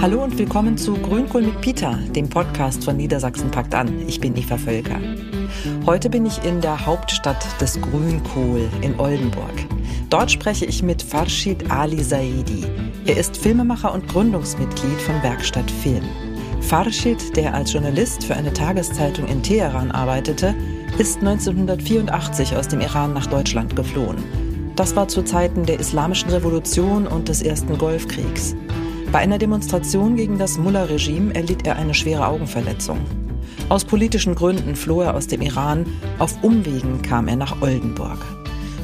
Hallo und willkommen zu Grünkohl mit Peter, dem Podcast von Niedersachsen packt an. Ich bin Eva Völker. Heute bin ich in der Hauptstadt des Grünkohl in Oldenburg. Dort spreche ich mit Farshid Ali Saidi. Er ist Filmemacher und Gründungsmitglied von Werkstatt Film. Farshid, der als Journalist für eine Tageszeitung in Teheran arbeitete, ist 1984 aus dem Iran nach Deutschland geflohen. Das war zu Zeiten der Islamischen Revolution und des ersten Golfkriegs. Bei einer Demonstration gegen das Mullah-Regime erlitt er eine schwere Augenverletzung. Aus politischen Gründen floh er aus dem Iran, auf Umwegen kam er nach Oldenburg.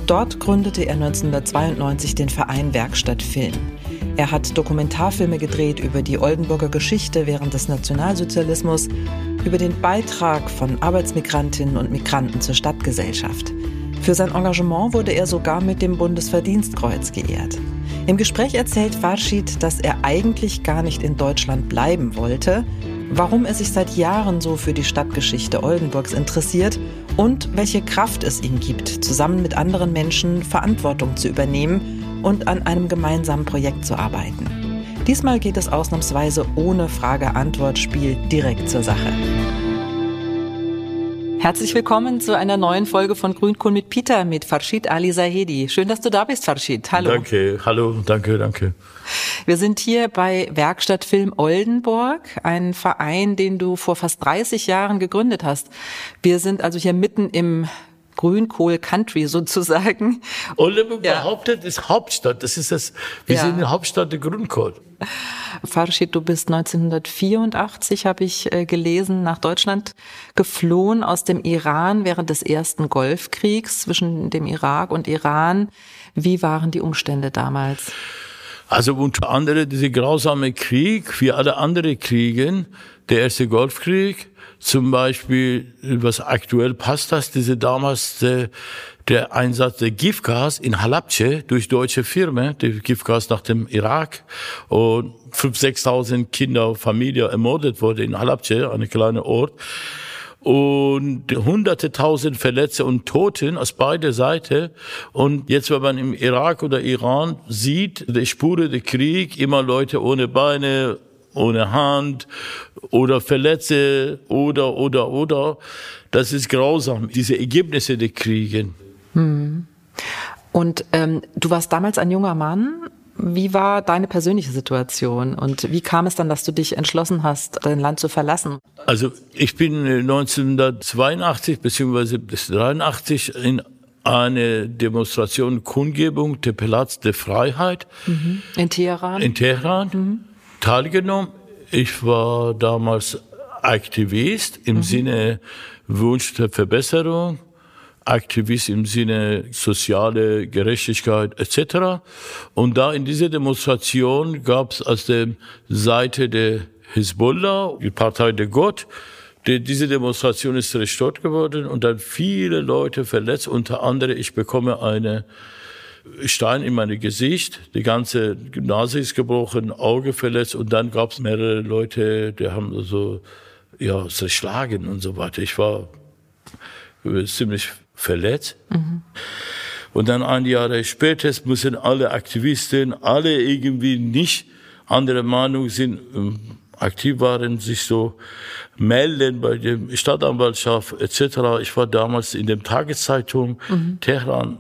Dort gründete er 1992 den Verein Werkstatt Film. Er hat Dokumentarfilme gedreht über die Oldenburger Geschichte während des Nationalsozialismus, über den Beitrag von Arbeitsmigrantinnen und Migranten zur Stadtgesellschaft. Für sein Engagement wurde er sogar mit dem Bundesverdienstkreuz geehrt. Im Gespräch erzählt Farshid, dass er eigentlich gar nicht in Deutschland bleiben wollte, warum er sich seit Jahren so für die Stadtgeschichte Oldenburgs interessiert und welche Kraft es ihm gibt, zusammen mit anderen Menschen Verantwortung zu übernehmen und an einem gemeinsamen Projekt zu arbeiten. Diesmal geht es ausnahmsweise ohne Frage-Antwort-Spiel direkt zur Sache. Herzlich willkommen zu einer neuen Folge von Grünkohl mit Peter mit Farshid Ali Zahedi. Schön, dass du da bist, Farshid. Hallo. Danke, hallo, danke, danke. Wir sind hier bei Werkstatt Film Oldenburg, ein Verein, den du vor fast 30 Jahren gegründet hast. Wir sind also hier mitten im Grünkohl Country sozusagen. Oldenburg ja. behauptet, ist Hauptstadt. Das ist das, wir ja. sind die Hauptstadt der Grünkohl. Farshid, du bist 1984, habe ich äh, gelesen, nach Deutschland geflohen aus dem Iran während des ersten Golfkriegs zwischen dem Irak und Iran. Wie waren die Umstände damals? Also unter anderem dieser grausame Krieg, wie alle anderen Kriegen, der erste Golfkrieg, zum Beispiel, was aktuell passt das, diese damals der, der Einsatz der Giftgas in Halabche durch deutsche Firmen, der Giftgas nach dem Irak und 5.000, 6.000 Kinder, Familie ermordet wurde in Halabche, eine kleine Ort und hunderte tausend Verletzte und Toten aus beider Seite. Und jetzt, wenn man im Irak oder Iran sieht, die Spuren der Krieg, immer Leute ohne Beine, ohne Hand oder Verletzte oder, oder, oder. Das ist grausam, diese Ergebnisse der Kriege. Hm. Und ähm, du warst damals ein junger Mann. Wie war deine persönliche Situation und wie kam es dann, dass du dich entschlossen hast, dein Land zu verlassen? Also ich bin 1982 bzw. 83 in eine Demonstration, Kundgebung der Platz der Freiheit mhm. in Teheran. In Teheran. Mhm teilgenommen. Ich war damals Aktivist im mhm. Sinne Wunsch der Verbesserung, Aktivist im Sinne soziale Gerechtigkeit etc. Und da in dieser Demonstration gab es aus der Seite der Hezbollah, die Partei der Gott, die, diese Demonstration ist zerstört geworden und dann viele Leute verletzt, unter anderem ich bekomme eine Stein in mein Gesicht, die ganze Nase ist gebrochen, Auge verletzt und dann gab es mehrere Leute, die haben so ja zerschlagen und so weiter. Ich war ziemlich verletzt. Mhm. Und dann ein Jahr später müssen alle Aktivisten, alle irgendwie nicht andere Meinung sind, ähm, aktiv waren, sich so melden bei dem Stadtanwaltschaft etc. Ich war damals in der Tageszeitung mhm. Teheran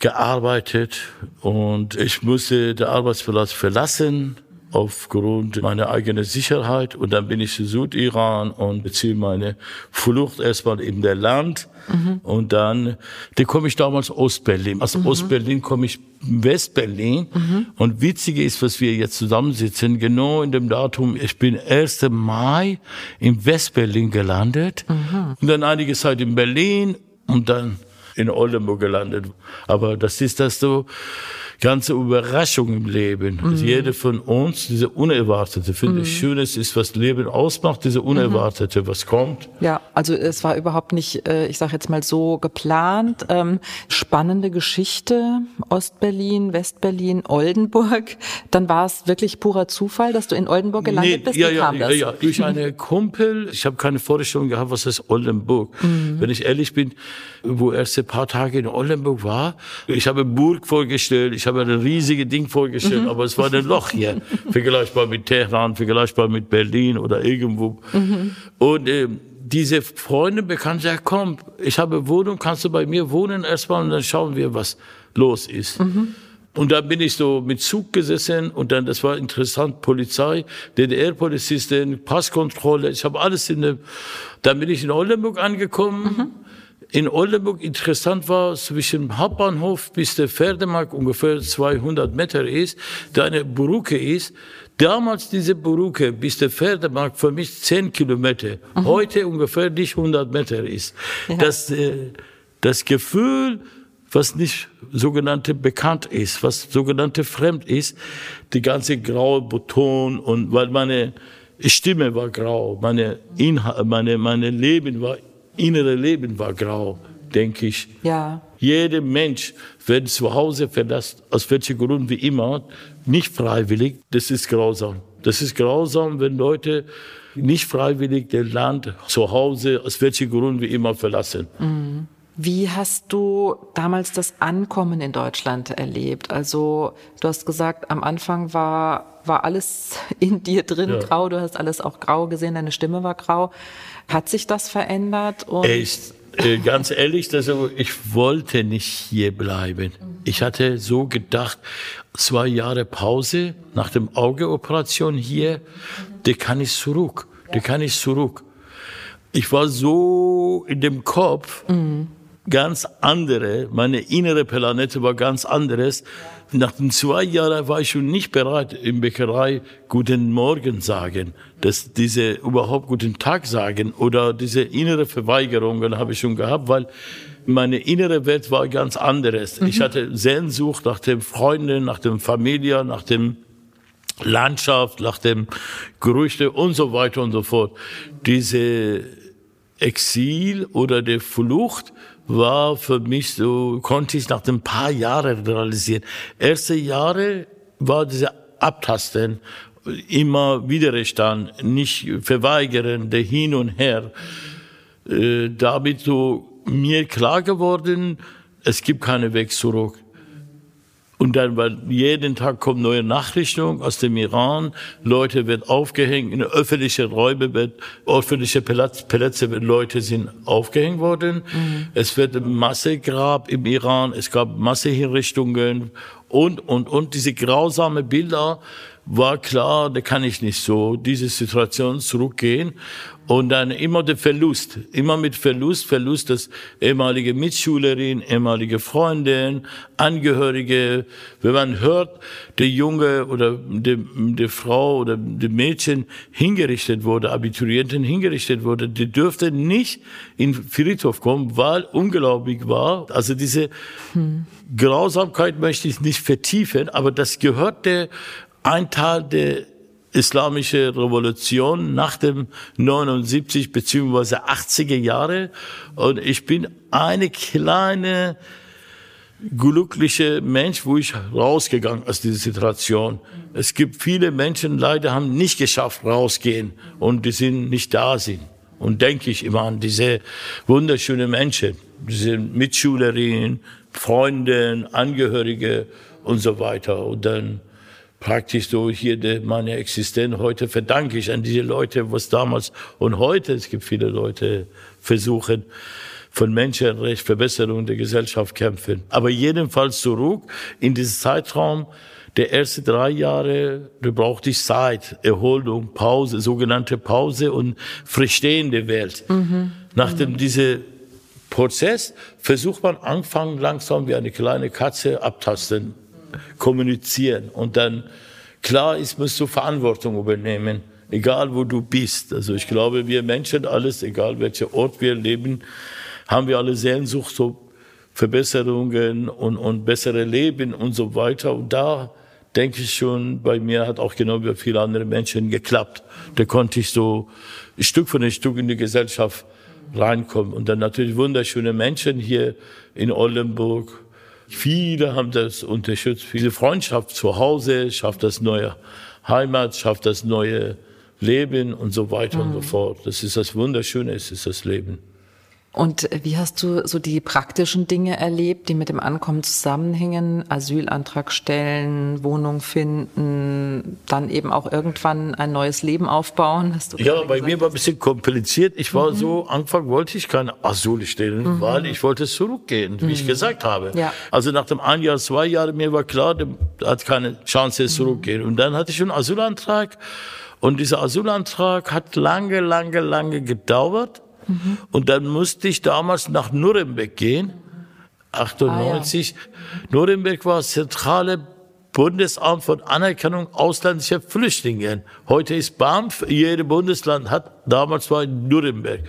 gearbeitet und ich musste den Arbeitsplatz verlassen aufgrund meiner eigenen Sicherheit und dann bin ich zu Südiran und beziehe meine Flucht erstmal in der Land mhm. und dann, da komme ich damals Ostberlin. Aus mhm. Ostberlin komme ich Westberlin mhm. und witzige ist, was wir jetzt zusammensitzen, genau in dem Datum, ich bin 1. Mai in Westberlin gelandet mhm. und dann einige Zeit in Berlin und dann in Oldenburg gelandet. Aber das ist das so ganze Überraschung im Leben. Mhm. Jede von uns, diese Unerwartete, finde mhm. ich schön, es ist, was Leben ausmacht, diese Unerwartete, mhm. was kommt. Ja, also es war überhaupt nicht, äh, ich sage jetzt mal so geplant. Ähm, spannende Geschichte, Ostberlin, Westberlin, Oldenburg. Dann war es wirklich purer Zufall, dass du in Oldenburg gelandet nee, bist. Ja, ja, ja, ja, durch eine Kumpel. Ich habe keine Vorstellung gehabt, was ist Oldenburg. Mhm. Wenn ich ehrlich bin, wo erst ein paar Tage in Oldenburg war, ich habe Burg vorgestellt, ich habe ein riesiges Ding vorgestellt, mhm. aber es war ein Loch hier, vergleichbar mit Teheran, vergleichbar mit Berlin oder irgendwo. Mhm. Und äh, diese Freunde bekannten sagen, komm, ich habe Wohnung, kannst du bei mir wohnen erstmal und dann schauen wir, was los ist. Mhm. Und dann bin ich so mit Zug gesessen und dann, das war interessant, Polizei, DDR-Polizisten, Passkontrolle, ich habe alles in der, dann bin ich in Oldenburg angekommen. In Oldenburg interessant war, zwischen Hauptbahnhof bis der Pferdemarkt ungefähr 200 Meter ist, da eine Brücke ist. Damals diese Brücke bis der Pferdemarkt für mich 10 Kilometer, mhm. heute ungefähr nicht 100 Meter ist. Ja. Das, äh, das Gefühl, was nicht sogenannte bekannt ist, was sogenannte fremd ist, die ganze graue Beton und weil meine Stimme war grau, meine Inhalt, meine meine Leben war innere Leben war grau, denke ich. Ja. Jeder Mensch, wenn zu Hause verlässt, aus welchem Grund wie immer, nicht freiwillig, das ist grausam. Das ist grausam, wenn Leute nicht freiwillig das Land zu Hause, aus welchem Grund wie immer verlassen. Mhm. Wie hast du damals das Ankommen in Deutschland erlebt? Also du hast gesagt, am Anfang war, war alles in dir drin ja. grau, du hast alles auch grau gesehen, deine Stimme war grau. Hat sich das verändert? Echt, äh, ganz ehrlich, also ich wollte nicht hier bleiben. Ich hatte so gedacht, zwei Jahre Pause nach dem Augeoperation hier, die kann ich zurück, die kann ich zurück. Ich war so in dem Kopf, mhm ganz andere, meine innere Planete war ganz anderes. Nach den zwei Jahren war ich schon nicht bereit, in Bäckerei Guten Morgen sagen, dass diese überhaupt Guten Tag sagen oder diese innere Verweigerungen habe ich schon gehabt, weil meine innere Welt war ganz anderes. Mhm. Ich hatte Sehnsucht nach den Freunden, nach dem Familie, nach dem Landschaft, nach dem Gerüchte und so weiter und so fort. Diese Exil oder der Flucht war für mich so, konnte ich nach ein paar Jahren realisieren. Erste Jahre war diese Abtasten, immer Widerstand, nicht verweigern, der Hin und Her. Äh, damit so mir klar geworden, es gibt keinen Weg zurück. Und dann, weil jeden Tag kommen neue Nachrichten aus dem Iran, Leute werden aufgehängt, in öffentliche Räume wird, öffentliche Plätze, Leute sind aufgehängt worden. Mhm. Es wird ein Massegrab im Iran, es gab Massehinrichtungen und, und, und diese grausame Bilder war klar, da kann ich nicht so diese Situation zurückgehen. Und dann immer der Verlust, immer mit Verlust, Verlust des ehemalige Mitschülerin, ehemalige Freundin, Angehörige. Wenn man hört, der Junge oder die, die Frau oder die Mädchen hingerichtet wurde, Abiturienten hingerichtet wurde, die dürfte nicht in Friedhof kommen, weil unglaublich war. Also diese hm. Grausamkeit möchte ich nicht vertiefen, aber das gehörte ein Teil der islamische Revolution nach dem 79 beziehungsweise 80er Jahre und ich bin eine kleine glückliche Mensch, wo ich rausgegangen aus dieser Situation. Es gibt viele Menschen, leider haben nicht geschafft rausgehen und die sind nicht da sind. Und denke ich immer an diese wunderschönen Menschen, diese Mitschülerinnen, Freunde, Angehörige und so weiter. Und dann praktisch so hier de, meine Existenz heute verdanke ich an diese Leute, was damals und heute, es gibt viele Leute, versuchen, von Menschenrecht, Verbesserung der Gesellschaft kämpfen. Aber jedenfalls zurück in diesen Zeitraum, der ersten drei Jahre, da brauchte ich Zeit, Erholung, Pause, sogenannte Pause und verstehende Welt. Mhm. Nach dem, mhm. diese Prozess versucht man anfangen langsam wie eine kleine Katze abtasten kommunizieren. Und dann, klar ist, musst du Verantwortung übernehmen, egal wo du bist. Also ich glaube, wir Menschen alles, egal welcher Ort wir leben, haben wir alle Sehnsucht, so Verbesserungen und, und bessere Leben und so weiter. Und da denke ich schon, bei mir hat auch genau wie viele andere Menschen geklappt. Da konnte ich so Stück für Stück in die Gesellschaft reinkommen. Und dann natürlich wunderschöne Menschen hier in Oldenburg, Viele haben das unterstützt. Viele Freundschaft zu Hause, schafft das neue Heimat, schafft das neue Leben und so weiter mhm. und so mhm. fort. Das ist das Wunderschöne, es ist das Leben. Und wie hast du so die praktischen Dinge erlebt, die mit dem Ankommen zusammenhängen? Asylantrag stellen, Wohnung finden, dann eben auch irgendwann ein neues Leben aufbauen? ja, bei mir war ein bisschen kompliziert. Ich war mhm. so, Anfang wollte ich keine Asyl stellen, mhm. weil ich wollte zurückgehen, wie mhm. ich gesagt habe. Ja. Also nach dem ein Jahr, zwei Jahren, mir war klar, der hat keine Chance zurückgehen. Und dann hatte ich einen Asylantrag. Und dieser Asylantrag hat lange, lange, lange gedauert. Mhm. Und dann musste ich damals nach Nürnberg gehen, 98. Ah, ja. Nürnberg war das zentrale Bundesamt von Anerkennung ausländischer Flüchtlinge. Heute ist BAMF, jedes Bundesland hat, damals war in Nürnberg.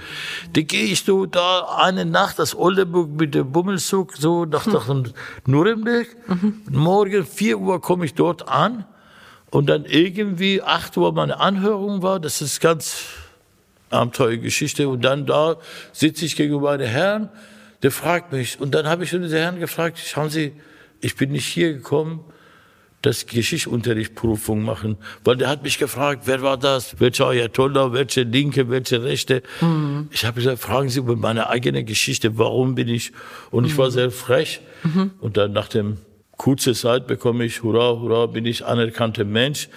Da gehe ich so da eine Nacht aus Oldenburg mit dem Bummelzug so nach, nach Nürnberg. Mhm. Morgen 4 Uhr komme ich dort an und dann irgendwie 8 Uhr meine Anhörung war. Das ist ganz Abenteuergeschichte. Und dann da sitze ich gegenüber einem Herrn, der fragt mich. Und dann habe ich schon den Herrn gefragt, schauen Sie, ich bin nicht hier gekommen, das Geschichtsunterrichtprüfung machen, weil der hat mich gefragt, wer war das, welcher Ayatollah, welche Linke, welche Rechte. Mhm. Ich habe gesagt, fragen Sie über meine eigene Geschichte, warum bin ich? Und ich war mhm. sehr frech. Mhm. Und dann nach dem kurzen Zeit bekomme ich, hurra, hurra, bin ich anerkannter Mensch.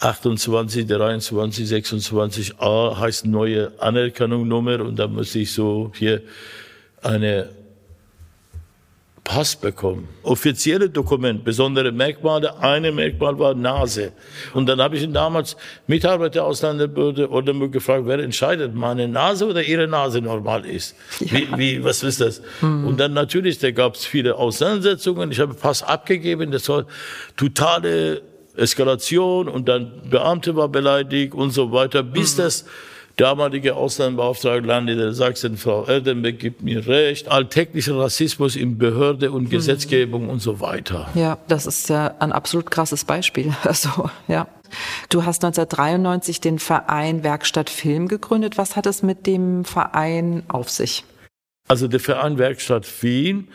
28, 23, 26a heißt neue Anerkennungsnummer und da muss ich so hier eine Pass bekommen. Offizielle Dokument, besondere Merkmale. Eine Merkmal war Nase. Und dann habe ich ihn damals Mitarbeiter der Ausländerbehörde Oldenburg gefragt, wer entscheidet, meine Nase oder ihre Nase normal ist. Ja. Wie, wie, was ist das? Mhm. Und dann natürlich, da gab es viele Auseinandersetzungen. Ich habe Pass abgegeben. Das war totale Eskalation und dann Beamte war beleidigt und so weiter, bis mhm. das damalige Ausländerbeauftragte Landesherr Sachsen, Frau Erdenbeck, gibt mir recht, alltäglicher Rassismus in Behörde und mhm. Gesetzgebung und so weiter. Ja, das ist ja ein absolut krasses Beispiel. Also, ja. Du hast 1993 den Verein Werkstatt Film gegründet. Was hat es mit dem Verein auf sich? Also der Verein Werkstatt Film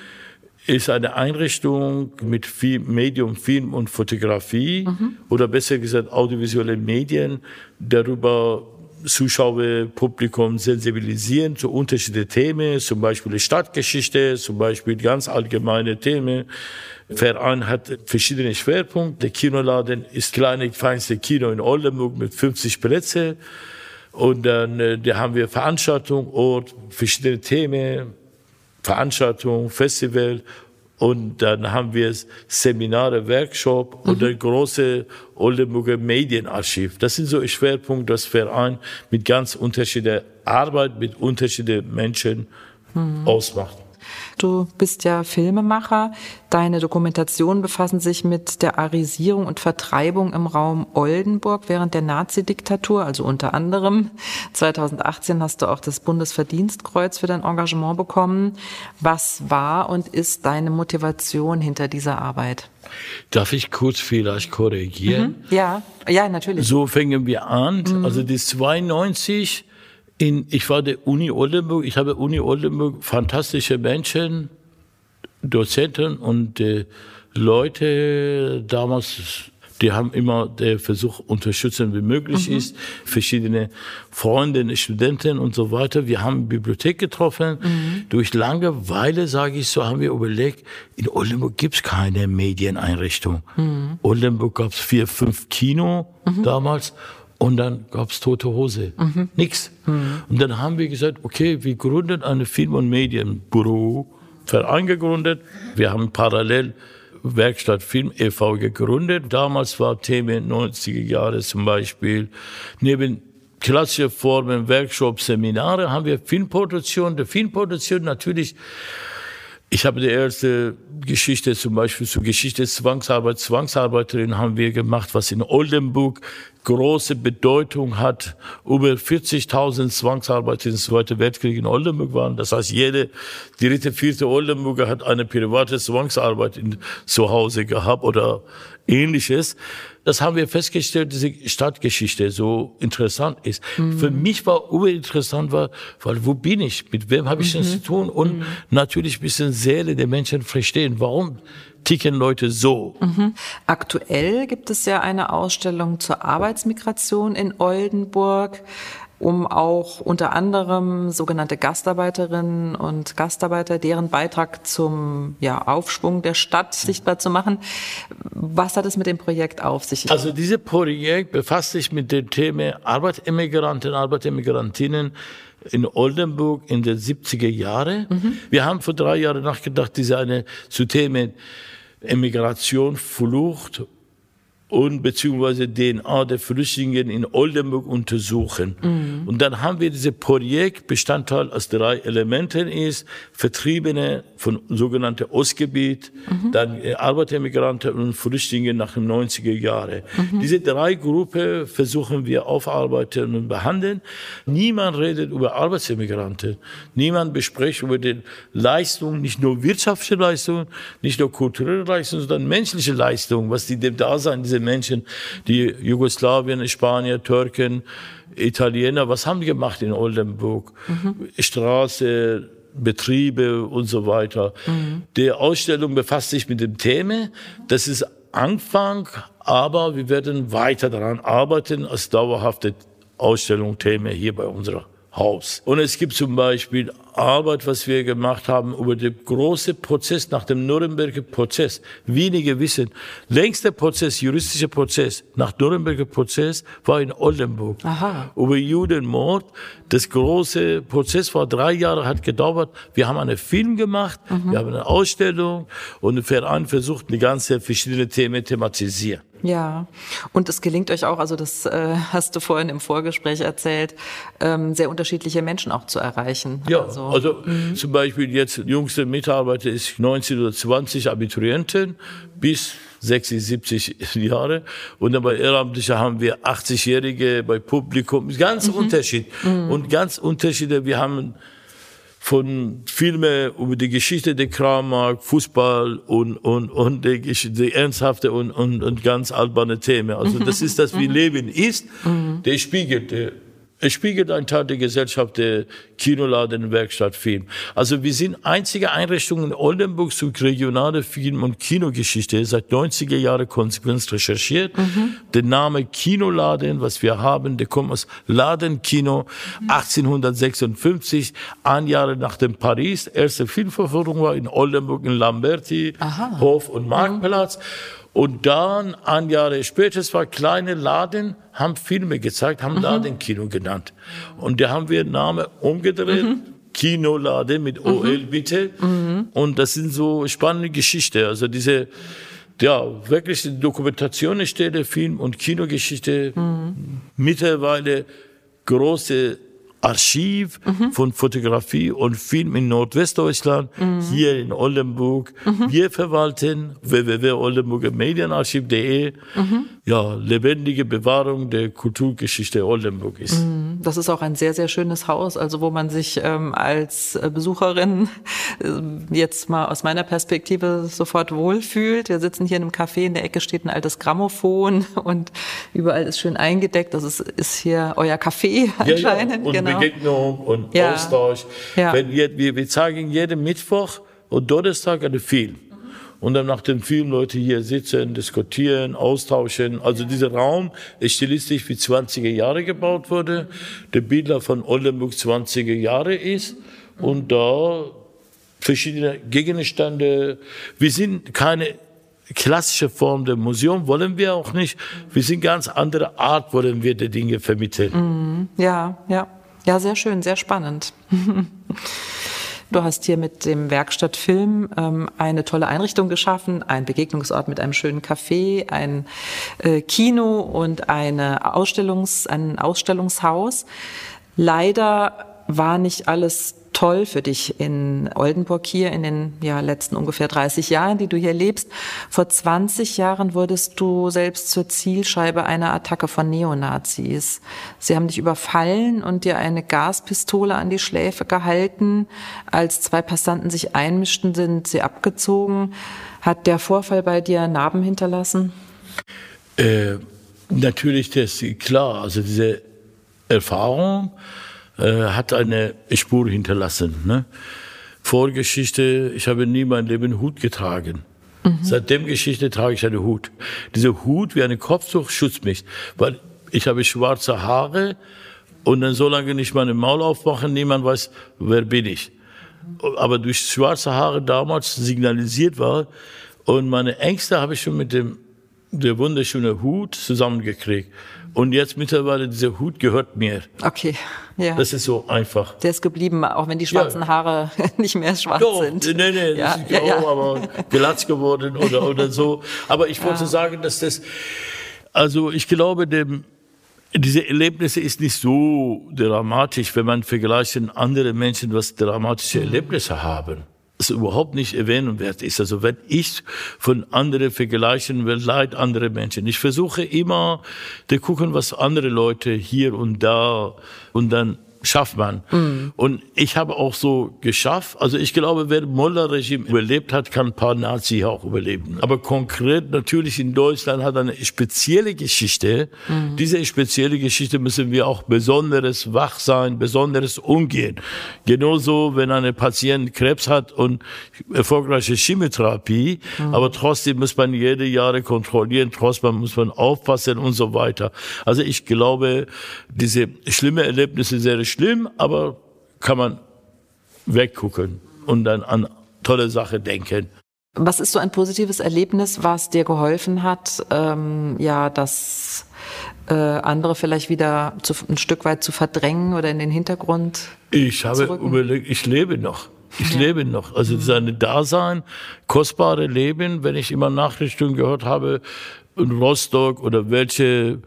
ist eine Einrichtung mit Film, Medium, Film und Fotografie mhm. oder besser gesagt audiovisuelle Medien, darüber Zuschauer, Publikum sensibilisieren zu unterschiedlichen Themen, zum Beispiel Stadtgeschichte, zum Beispiel ganz allgemeine Themen. Verein hat verschiedene Schwerpunkte. Der Kinoladen ist kleine, feinste Kino in Oldenburg mit 50 Plätzen. Und dann äh, da haben wir Veranstaltungen, Ort, verschiedene Themen, Veranstaltungen, Festival und dann haben wir Seminare, Workshop mhm. und ein große Oldenburger Medienarchiv. Das sind so Schwerpunkte, das Verein mit ganz unterschiedlicher Arbeit mit unterschiedlichen Menschen mhm. ausmacht. Du bist ja Filmemacher. Deine Dokumentationen befassen sich mit der Arisierung und Vertreibung im Raum Oldenburg während der Nazi-Diktatur, also unter anderem. 2018 hast du auch das Bundesverdienstkreuz für dein Engagement bekommen. Was war und ist deine Motivation hinter dieser Arbeit? Darf ich kurz vielleicht korrigieren? Mhm. Ja, ja, natürlich. So fängen wir an. Mhm. Also die 92 in, ich war der Uni Oldenburg, ich habe Uni Oldenburg fantastische Menschen, Dozenten und äh, Leute damals, die haben immer der Versuch unterstützen, wie möglich mhm. ist. Verschiedene Freunde, Studenten und so weiter. Wir haben Bibliothek getroffen. Mhm. Durch Langeweile, sage ich so, haben wir überlegt, in Oldenburg gibt's keine Medieneinrichtung. Mhm. Oldenburg gab's vier, fünf Kino mhm. damals und dann gab's tote Hose. Mhm. Nix. Mhm. Und dann haben wir gesagt, okay, wir gründen eine Film- und Medienbüro, Verein gegründet. Wir haben parallel Werkstatt Film e.V. gegründet. Damals war Thema 90er Jahre zum Beispiel. Neben klassische Formen, Workshops, Seminare haben wir Filmproduktion. Die Filmproduktion natürlich ich habe die erste Geschichte zum Beispiel zur Geschichte Zwangsarbeit, Zwangsarbeiterin haben wir gemacht, was in Oldenburg große Bedeutung hat. Über 40.000 Zwangsarbeiter im Zweiten Weltkrieg in Oldenburg waren. Das heißt, jede dritte, vierte Oldenburger hat eine private Zwangsarbeit in, zu Hause gehabt oder ähnliches. Das haben wir festgestellt, diese Stadtgeschichte so interessant ist. Mhm. Für mich war uninteressant, war, weil wo bin ich? Mit wem habe ich mhm. denn zu tun? Und mhm. natürlich ein bisschen Seele der Menschen verstehen. Warum ticken Leute so? Mhm. Aktuell gibt es ja eine Ausstellung zur Arbeitsmigration in Oldenburg. Um auch unter anderem sogenannte Gastarbeiterinnen und Gastarbeiter, deren Beitrag zum ja, Aufschwung der Stadt sichtbar zu machen. Was hat es mit dem Projekt auf sich? Also dieses Projekt befasst sich mit dem Thema Arbeitsimmigranten, Arbeitsimmigrantinnen in Oldenburg in den 70er Jahren. Mhm. Wir haben vor drei Jahren nachgedacht, diese eine zu Themen Emigration, Flucht und beziehungsweise DNA der Flüchtlinge in Oldenburg untersuchen. Mhm. Und dann haben wir diese Projekt Bestandteil aus drei Elementen ist Vertriebene von sogenannten Ostgebiet, mhm. dann äh, Arbeitermigranten und Flüchtlinge nach den 90er Jahren. Mhm. Diese drei Gruppen versuchen wir aufarbeiten und behandeln. Niemand redet über Arbeitsemigranten. Niemand bespricht über die Leistung, nicht nur wirtschaftliche Leistung, nicht nur kulturelle Leistung, sondern menschliche Leistung, was die dem Dasein dieser Menschen, die Jugoslawien, Spanier, Türken, Italiener, was haben die gemacht in Oldenburg? Mhm. Straße, Betriebe und so weiter. Mhm. Die Ausstellung befasst sich mit dem Thema. Das ist Anfang, aber wir werden weiter daran arbeiten als dauerhafte Ausstellung Thema hier bei unserer Haus. Und es gibt zum Beispiel Arbeit, was wir gemacht haben über den großen Prozess nach dem Nürnberger Prozess. Wenige wissen, längster Prozess, juristischer Prozess nach Nürnberger Prozess war in Oldenburg. Aha. Über Judenmord. Das große Prozess war drei Jahre, hat gedauert. Wir haben einen Film gemacht, mhm. wir haben eine Ausstellung und der Verein versucht, die ganze verschiedene Themen thematisieren. Ja, und es gelingt euch auch, also das äh, hast du vorhin im Vorgespräch erzählt, ähm, sehr unterschiedliche Menschen auch zu erreichen. Ja, also, also mhm. zum Beispiel jetzt jüngste Mitarbeiter ist 19 oder 20 Abiturienten bis 60, 70 Jahre. Und dann bei Ehrenamtlichen haben wir 80-Jährige, bei Publikum, ganz mhm. Unterschied. Mhm. Und ganz Unterschiede. Wir haben von Filmen über die Geschichte der Krammark, Fußball und, und, und die, die ernsthafte und, und, und ganz alberne Themen. Also das ist das, wie. Leben ist. Mhm. Der spiegelt es spiegelt ein Teil der Gesellschaft der Kinoladen, Werkstatt, Film. Also wir sind einzige Einrichtung in Oldenburg zu regionale Film- und Kinogeschichte seit 90er Jahren konsequent recherchiert. Mhm. Der Name Kinoladen, was wir haben, der kommt aus Ladenkino mhm. 1856, ein Jahr nach dem Paris. Erste Filmverführung war in Oldenburg in Lamberti, Aha. Hof und Marktplatz. Mhm. Und dann, ein Jahr später, es war kleine Laden, haben Filme gezeigt, haben mhm. Ladenkino genannt. Und da haben wir Name umgedreht. Mhm. Kinoladen mit OL mhm. bitte. Mhm. Und das sind so spannende Geschichten. Also diese, ja, wirklich die Dokumentationsstelle, Film- und Kinogeschichte. Mhm. Mittlerweile große Archiv mhm. von Fotografie und Film in Nordwestdeutschland, mhm. hier in Oldenburg. Mhm. Wir verwalten www.oldenburgermedienarchiv.de. Ja, lebendige Bewahrung der Kulturgeschichte Oldenburg ist. Mhm. Das ist auch ein sehr, sehr schönes Haus, also wo man sich ähm, als äh, Besucherin äh, jetzt mal aus meiner Perspektive sofort wohlfühlt. Wir sitzen hier in einem Café, in der Ecke steht ein altes Grammophon und überall ist schön eingedeckt. Das ist, ist hier euer Café anscheinend. Ja, ja. genau. Begegnung und ja. Austausch. Ja. Wenn wir, wir, wir zeigen jeden Mittwoch und Donnerstag einen Film. Und dann nach dem Film Leute hier sitzen, diskutieren, austauschen. Also dieser Raum ist stilistisch wie 20er Jahre gebaut wurde. Der Bildler von Oldenburg 20er Jahre ist. Und da verschiedene Gegenstände. Wir sind keine klassische Form der Museum, wollen wir auch nicht. Wir sind ganz andere Art, wollen wir die Dinge vermitteln. Mhm. Ja, ja. Ja, sehr schön, sehr spannend. Du hast hier mit dem Werkstattfilm ähm, eine tolle Einrichtung geschaffen, ein Begegnungsort mit einem schönen Café, ein äh, Kino und eine Ausstellungs-, ein Ausstellungshaus. Leider war nicht alles toll für dich in Oldenburg hier in den ja, letzten ungefähr 30 Jahren, die du hier lebst. Vor 20 Jahren wurdest du selbst zur Zielscheibe einer Attacke von Neonazis. Sie haben dich überfallen und dir eine Gaspistole an die Schläfe gehalten. Als zwei Passanten sich einmischten, sind sie abgezogen. Hat der Vorfall bei dir Narben hinterlassen? Äh, natürlich, das ist klar. Also diese Erfahrung äh, hat eine Spur hinterlassen. Ne? Vorgeschichte, ich habe nie mein Leben Hut getragen. Mhm. Seit dem Geschichte trage ich einen Hut. Dieser Hut wie ein Kopftuch schützt mich, weil ich habe schwarze Haare Und dann so lange nicht meine Maul aufmachen, niemand weiß, wer bin ich. Aber durch schwarze Haare damals signalisiert war. Und meine Ängste habe ich schon mit dem der wunderschöne Hut zusammengekriegt. Und jetzt mittlerweile, dieser Hut gehört mir. Okay, ja. Das ist so einfach. Der ist geblieben, auch wenn die schwarzen ja. Haare nicht mehr schwarz Doch, sind. Nee, nee, ja, das ist ja, ja. aber glatz geworden oder, oder so. Aber ich wollte sagen, dass das, also ich glaube, dem, diese Erlebnisse ist nicht so dramatisch, wenn man vergleicht andere Menschen, was dramatische mhm. Erlebnisse haben es überhaupt nicht erwähnenswert ist. Also wenn ich von anderen vergleichen will, leid andere Menschen. Ich versuche immer, zu gucken, was andere Leute hier und da und dann schafft man. Mhm. Und ich habe auch so geschafft, also ich glaube, wer Moller-Regime überlebt hat, kann ein paar Nazi auch überleben. Aber konkret natürlich in Deutschland hat eine spezielle Geschichte. Mhm. Diese spezielle Geschichte müssen wir auch besonderes wach sein, besonderes umgehen. Genauso, wenn eine Patient Krebs hat und erfolgreiche Chemotherapie, mhm. aber trotzdem muss man jede Jahre kontrollieren, trotzdem muss man aufpassen und so weiter. Also ich glaube, diese schlimme Erlebnisse sehr schlimm, aber kann man weggucken und dann an tolle Sache denken. Was ist so ein positives Erlebnis, was dir geholfen hat, ähm, ja, das äh, andere vielleicht wieder zu, ein Stück weit zu verdrängen oder in den Hintergrund? Ich habe überlegt, ich lebe noch. Ich ja. lebe noch. Also seine Dasein, kostbare Leben, wenn ich immer Nachrichten gehört habe in Rostock oder welche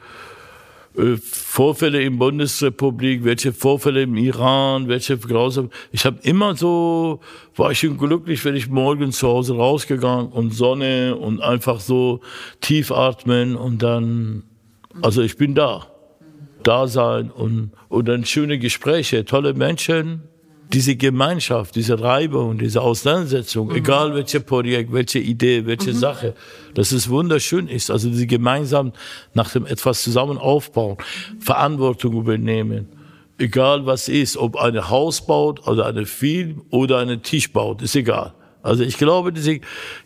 Vorfälle in Bundesrepublik, welche Vorfälle im Iran, welche grausam. Ich habe immer so, war ich schon glücklich, wenn ich morgens zu Hause rausgegangen und Sonne und einfach so tief atmen und dann, also ich bin da. Da sein und, und dann schöne Gespräche, tolle Menschen diese Gemeinschaft, diese Reibung, diese Auseinandersetzung, mhm. egal welche Projekt, welche Idee, welche mhm. Sache, dass es wunderschön ist. Also diese gemeinsam nach dem etwas zusammen aufbauen, Verantwortung übernehmen. Egal was ist, ob ein Haus baut oder eine Film oder einen Tisch baut, ist egal. Also ich glaube, diese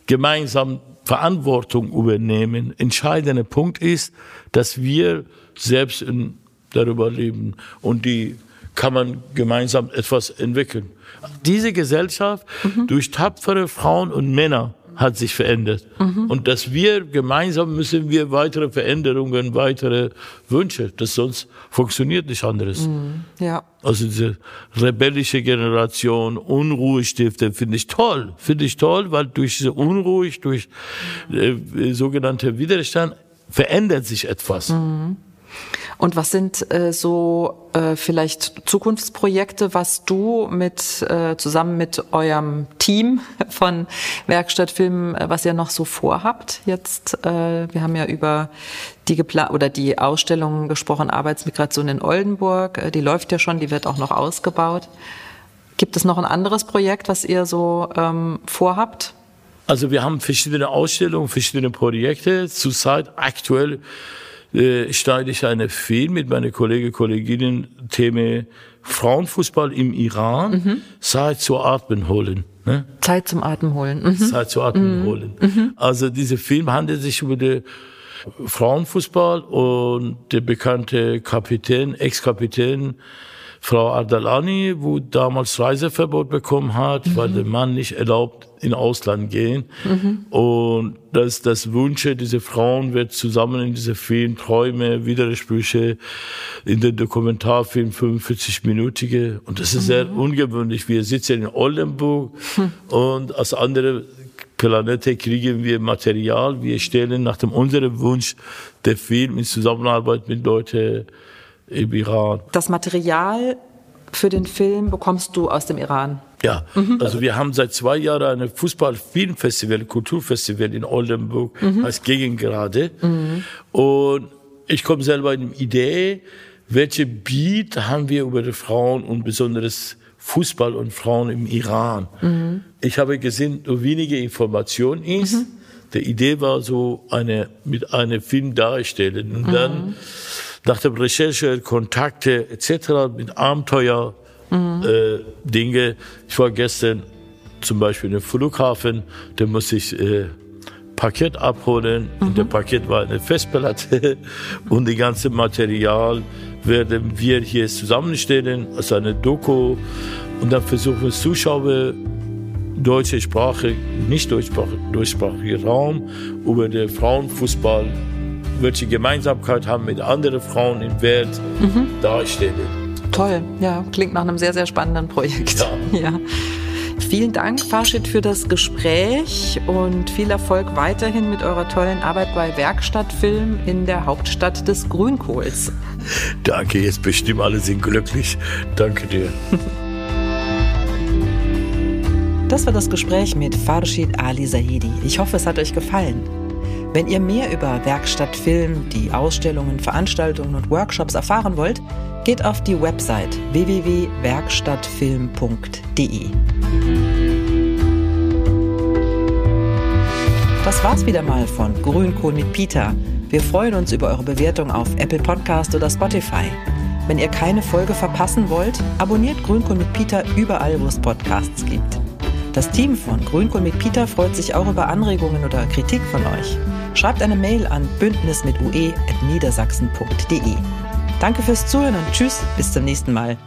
gemeinsam Verantwortung übernehmen, entscheidender Punkt ist, dass wir selbst in, darüber leben und die kann man gemeinsam etwas entwickeln. Diese Gesellschaft mhm. durch tapfere Frauen und Männer hat sich verändert. Mhm. Und dass wir gemeinsam müssen wir weitere Veränderungen, weitere Wünsche, das sonst funktioniert nicht anderes. Mhm. Ja. Also diese rebellische Generation, Unruhestifter, finde ich toll, finde ich toll, weil durch diese Unruhe, durch äh, sogenannte Widerstand verändert sich etwas. Mhm. Und was sind äh, so äh, vielleicht Zukunftsprojekte, was du mit äh, zusammen mit eurem Team von Werkstattfilmen, äh, was ihr noch so vorhabt jetzt? Äh, wir haben ja über die geplant oder die Ausstellung gesprochen, Arbeitsmigration in Oldenburg. Äh, die läuft ja schon, die wird auch noch ausgebaut. Gibt es noch ein anderes Projekt, was ihr so ähm, vorhabt? Also wir haben verschiedene Ausstellungen, verschiedene Projekte. Zurzeit aktuell äh, schneide ich einen Film mit meiner Kollegen, Kolleginnen, Thema Frauenfußball im Iran, mhm. Zeit zu atmen holen. Ne? Zeit zum Atmen holen. Mhm. Zeit zu atmen mhm. holen. Mhm. Also dieser Film handelt sich über den Frauenfußball und der bekannte Kapitän, Ex-Kapitän Frau Ardalani, wo damals Reiseverbot bekommen hat, mhm. weil der Mann nicht erlaubt in Ausland gehen. Mhm. Und das, das Wünsche dieser Frauen wird zusammen in diese vielen Träume, Widersprüche in den Dokumentarfilm 45-minütige. Und das ist mhm. sehr ungewöhnlich. Wir sitzen in Oldenburg mhm. und als andere Planete kriegen wir Material. Wir stellen nach dem unserem Wunsch der Film in Zusammenarbeit mit Leuten im Iran. Das Material für den Film bekommst du aus dem Iran? Ja, mhm. also wir haben seit zwei Jahren ein Fußball-Filmfestival, Kulturfestival in Oldenburg mhm. als Gegengrade. Mhm. Und ich komme selber in die Idee, welche Beat haben wir über die Frauen und besonderes Fußball und Frauen im Iran. Mhm. Ich habe gesehen, nur wenige Informationen ist. Mhm. Die Idee war so eine, mit einem Film darstellen. Und dann mhm nach der Recherche, Kontakte etc. mit Abenteuer mhm. äh, Dinge. Ich war gestern zum Beispiel im Flughafen, da muss ich äh, Paket abholen. Mhm. In dem Paket war eine Festplatte und die ganze Material werden wir hier zusammenstellen, als eine Doku. Und dann versuchen Zuschauer deutsche Sprache, nicht deutschsprachiger Raum, über den Frauenfußball, welche Gemeinsamkeit haben mit anderen Frauen im Welt, mhm. darstellen. Toll, ja, klingt nach einem sehr, sehr spannenden Projekt. Ja. ja. Vielen Dank, Farshid, für das Gespräch und viel Erfolg weiterhin mit eurer tollen Arbeit bei Werkstattfilm in der Hauptstadt des Grünkohls. Danke, jetzt bestimmt alle sind glücklich. Danke dir. Das war das Gespräch mit Farshid Ali Zahidi. Ich hoffe, es hat euch gefallen. Wenn ihr mehr über Werkstattfilm, die Ausstellungen, Veranstaltungen und Workshops erfahren wollt, geht auf die Website www.werkstattfilm.de. Das war's wieder mal von Grünkohl mit Peter. Wir freuen uns über eure Bewertung auf Apple Podcast oder Spotify. Wenn ihr keine Folge verpassen wollt, abonniert Grünkohl mit Peter überall, wo es Podcasts gibt. Das Team von Grünkohl mit Peter freut sich auch über Anregungen oder Kritik von euch. Schreibt eine Mail an bündnismitue.niedersachsen.de. Danke fürs Zuhören und tschüss, bis zum nächsten Mal.